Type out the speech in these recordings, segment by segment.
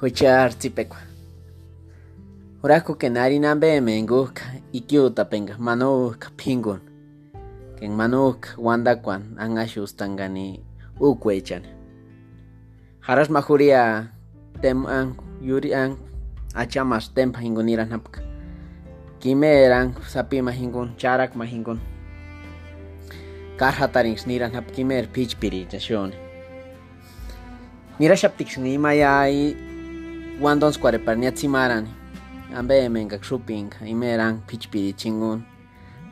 huchartzipecua. Huracu que narinan nambe enguca y kiuta penga manuca pingun. Que manuca anga angashustangani ukwechan. Haras mahuria tem an yuri ang achamas tempa hinguniran napka. Kimeran sapi mahingun, charak mahingun. Karhatarin tarings hap kimer pichpiri tashone. Nira shaptik snima mayai wandons kware parnia tsimaran. Ambe menga kruping imeran pichpiri chingun.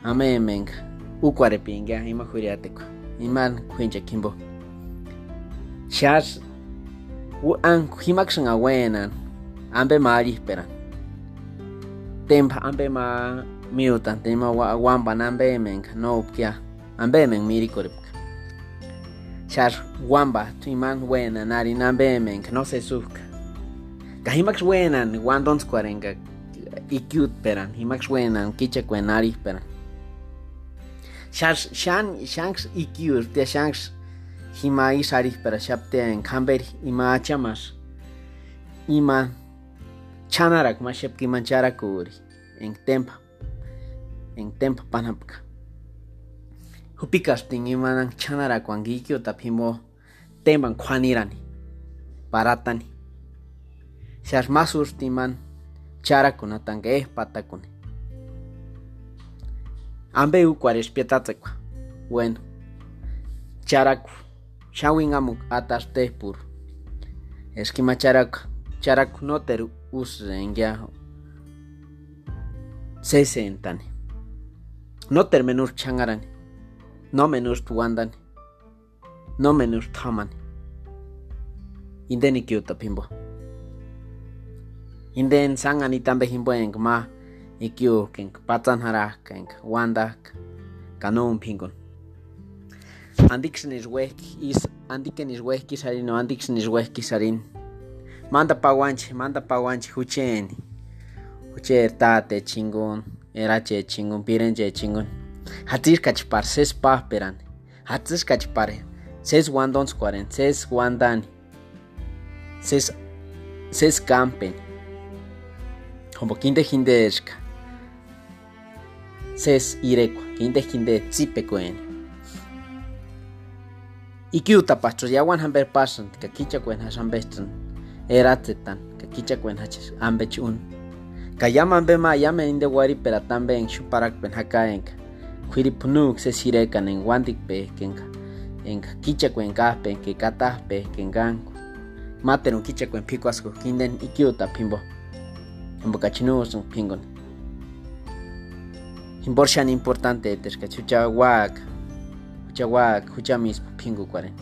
Ame menga ukware pinga ima huriateko. Iman kuinja kimbo. Shas u an himaksan awenan. Ambe mari peran. Tempa ambe ma miutan tema wamba nambe menga no upkia. Ambe men miri koripka. Shar wamba tuiman wena nari nambe menga no se suka. Kahimax wenan wandons kwarenga ikyut peran. Himax wenan kicha kwenari peran. Shar shan shanks ikyur te shanks hima isari pera shapte en kamber ima chamas ima chanarak mashep ki manchara kuri en tempa. En tempa panapka hupikas ting imanan chanarak wangikyo tapimo temban kwanirani paratani Shar masur timan charakuna tange patakune ambe ukwares pietatsekwa bueno charaku shawin amuk ataste pur eskima charaku charaku noter usrengia sesentani noter menur changarani no menur tuandani no menur tamani indeni kyuta pimbo inden sangani tambe himboen ma ikyu ken patan hara ken wanda kanon pingon andix nis wek is andike nis wek kisarin no andix nis wek kisarin manda pawanchi manda pawanchi hucheni hucher tate chingon erache chingon pirenche chingon hatir kachpar ses pa peran. Hatis kachpar ses wandons kwaren ses wandani ses ses campen como quinte hindeshka ses irekwa quinte hinde tzipekuen ikiuta pachos yawan hamber pasan ka kicha kuen hasan bestan eratzetan ka kicha kuen hachis ambech un ka yaman be ma yamen inde wari pero tambe en shuparak pen hakaenka kwiri punuk se sirekan en wandik pe kenka en kicha kuen kahpe ke katah pe kenganku materun kicha kuen pikuasko kinden ikiuta pimbo Mbokachinus pingon. Importan importante terka chucha wak. Chucha wak, chucha mismo pingu kwaren.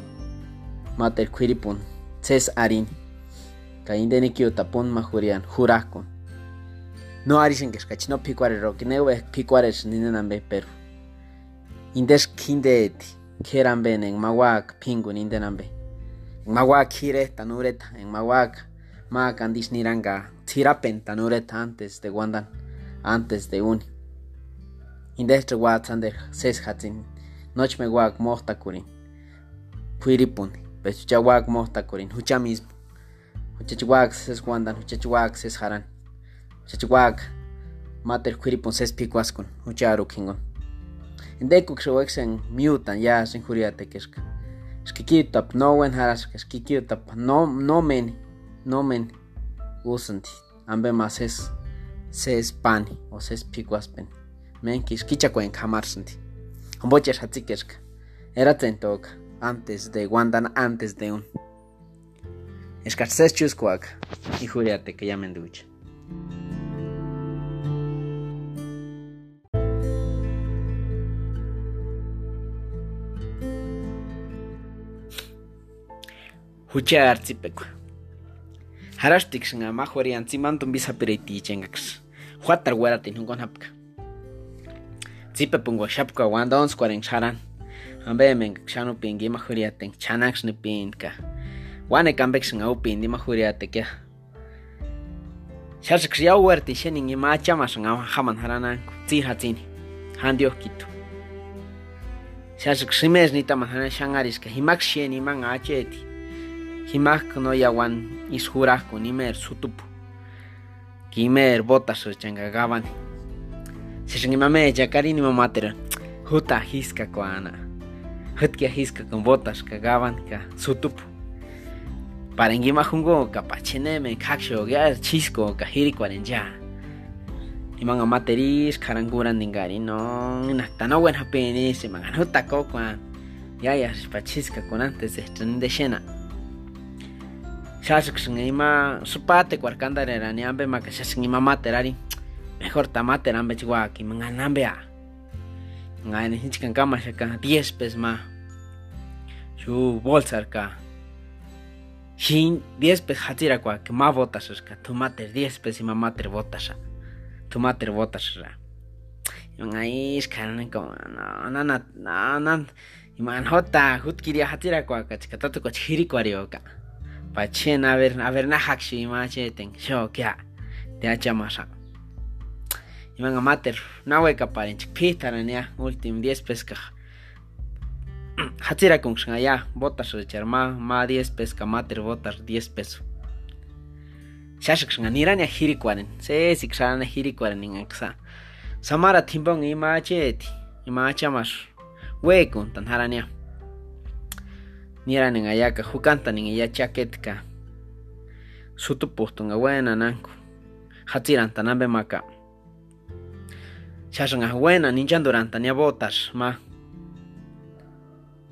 Mater kwiripun. Ses arin. Ka indeni kyo tapon mahurian jurakon. No arisen que skachino pikware ro que newe pikware ninenambe peru. Indes kindeti. Keran ben en mawak pingun indenambe. Mawak hire tanureta en mawak. Ma kandis niranga tirapen tanureta antes de Wandan, antes de uni. Indestre watsander ses hatin, noch me wak mohta kurin. Puiripun, pechucha wak mohta kurin, hucha mismo. Huchachwak ses Wandan, huchachwak ses haran. Huchachwak mater kuiripun ses pikuaskun, hucharu kingon. Miutan ya sin juriate. Skikitap no wen haras, skikitap no no meni. nomen usanti ambe mas es ses pani o ses piguaspen menkis kichakuen kamarsanti hombocher hatzikerska era tentoka antes de guandan antes de un. Escarces chuscuac y juriate que llamen ducha Hucha artzipekua. Harashtix nga mahwarian tsimantum bisapiriti chengax. Huatar hueratin hungon hapka. Tsipe pungo shapka wandons kwaren charan. Ambe men chanu pingi mahwariaten chanax ni pinka. Wane kambex nga upin di mahwariate kya. Sharsix ya huerti shenin i machamas nga haman haranan tsi hatsini. Handio kitu. Sharsix simes ni taman hanan shangaris ka himax sheni man acheti. Himak no yawan isjurajku nimer sutupu kimer botas changa gaban sishin imame yakari ni mamatera huta hiska kuana hutkia hiska con botas kagaban ka sutupu para ngima jungo kapacheneme kaksho ya chisco kahiri ya. Imanga materis karanguran dingari no naktano wen hapeni se mangan huta ko kwa ya ya pachiska con antes de de shena shashkshing ima supate kwarkanda rani ambe maka shashing ima materari mejor tamate rambe chihuaki mangan ambe a. Ngani hinchkan kama shaka 10 pes ma shu bolsar ka hin 10 pes hatira kwa que ma botas ka tu mater 10 pes ima mater botas tu mater botas ra ngai iskan ko no na na na iman hota hut kiria hatira kwa ka chikatatu ko chiri kwa rioka pachen a ver a ver na hakshi ima cheten sho kya te achamasa iman amater na weka paren chikpitara nia ultim 10 pesca. Hatira con ya botas de charma ma 10 pesca mater botas 10 peso. Shashik shanga nirania hiri kwaren se sik shana hiri kwaren ingaksa samara timbong ima cheti ima chamas wekun tan nirania ngayaka hukanta ninga chaketka sutu postunga buena nanku hatiran tanambe maka Shashanga buena ninjan durante ni botas ma.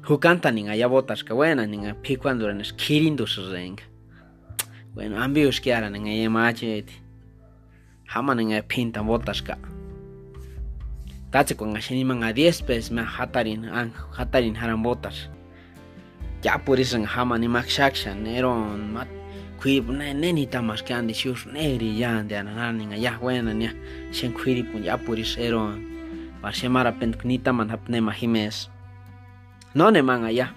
Hukanta ninga ya botas ka buena ninga skirindu renga. Bueno, ambius kiara ninga ye macheti. Hama ninga pinta botas ka. Tache con ashini manga 10 pes ma hatarin hatarin haran botas. Ya purisang hama ni makshakshan eron mat kuip na neni tamas que andi shur neri ya andi anani nga ya buena nia shen kuiri pun ya puris eron par shemara pen knita man hapne mahimes no ne manga ya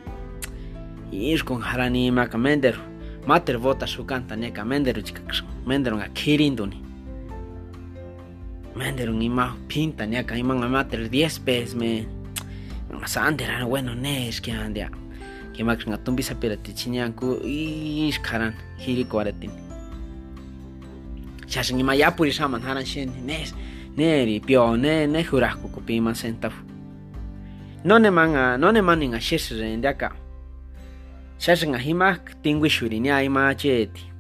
ir con harani maka mender mater vota su canta neka mender chikaks mender nga kirinduni mender un ima pinta neka ima nga mater 10 pes me nga sandera bueno nes que andia kemak nga tumbi sapira tichinyanku ish karan hiri kwaratin shashin ima yapuri shaman haran shen nes neri pio ne ne jurasku kupima sentafu no ne manga no ne mani nga shesre ndaka shashin nga himak tingwi shurini ima cheti.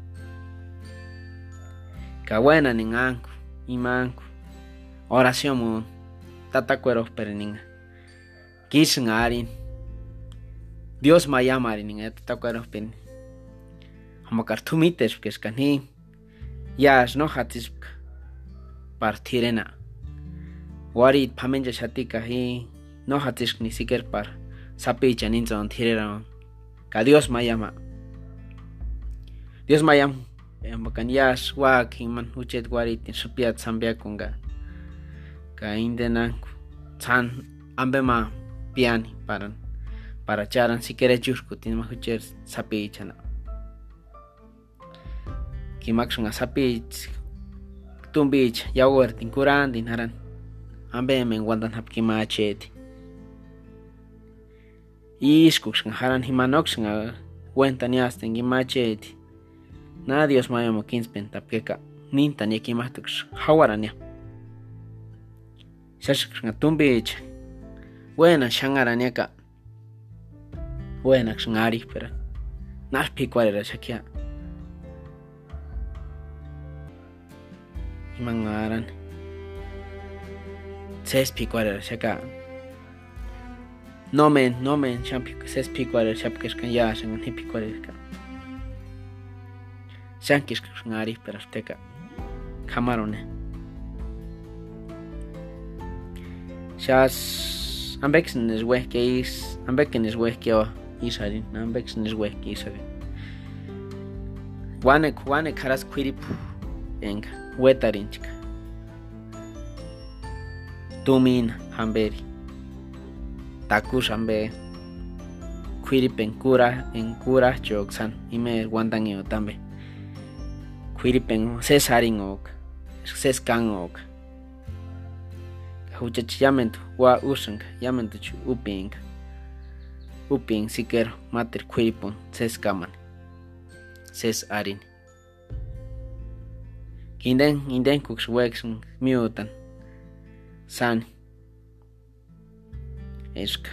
Kawena ninganku imanku. Oración mun tata cueros pereninga kishin arin Dios maya mari ninga ta kwaro pin hama kartumites que skani ya no hatis partirena wari pamenja shatika hi no hatis ni siquiera par. Sapi chanin zon tirera ka Dios mayama Dios mayam makan yas wa kiman uchet wari tin supiat sambia kunga chan ambema piani paran para charan si quieres yusku tin mahucher sapi chana. Kimak sunga sapi tumbich yawer tin kuran din haran ambe men wandan hap kima cheti iskuk sunga haran himanok sunga cuenta ni hasta en cheti na dios mayo mo kinspen tapkeka ninta ni kimahtuk hawarania shashik sunga tumbich buena shangaraniaka buenak ngari pero nas pikware shakia imangaran ses pikware shaka no men no men champi ses pikware shapkesh kan ya shangan hi pikware ka shankish ngari pero teka kamarone Shas ambexen es wehkeis ambeken es wehkeo isarin nambex niswek isarin wanek wanek haras kwirip enga wetarinchka tumin hamberi takush hambe kwirip en kura en kura choksan ime wandan yo tambe. Kwirip en cesarin ok. Seskan ok. Huchach yamentu wa usang yamentu uping uping siker mater kuipon seskaman ses arin. Kinden inden kuks wexen miutan san. Eska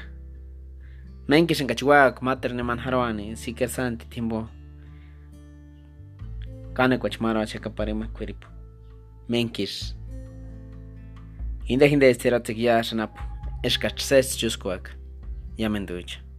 menkis en kachuak mater ne manharwani siker santi timbo. Kane kwach mara chaka parema kweripo menkis. Inde hinde estiratik ya shanap eskach ses chuskuak yamenducha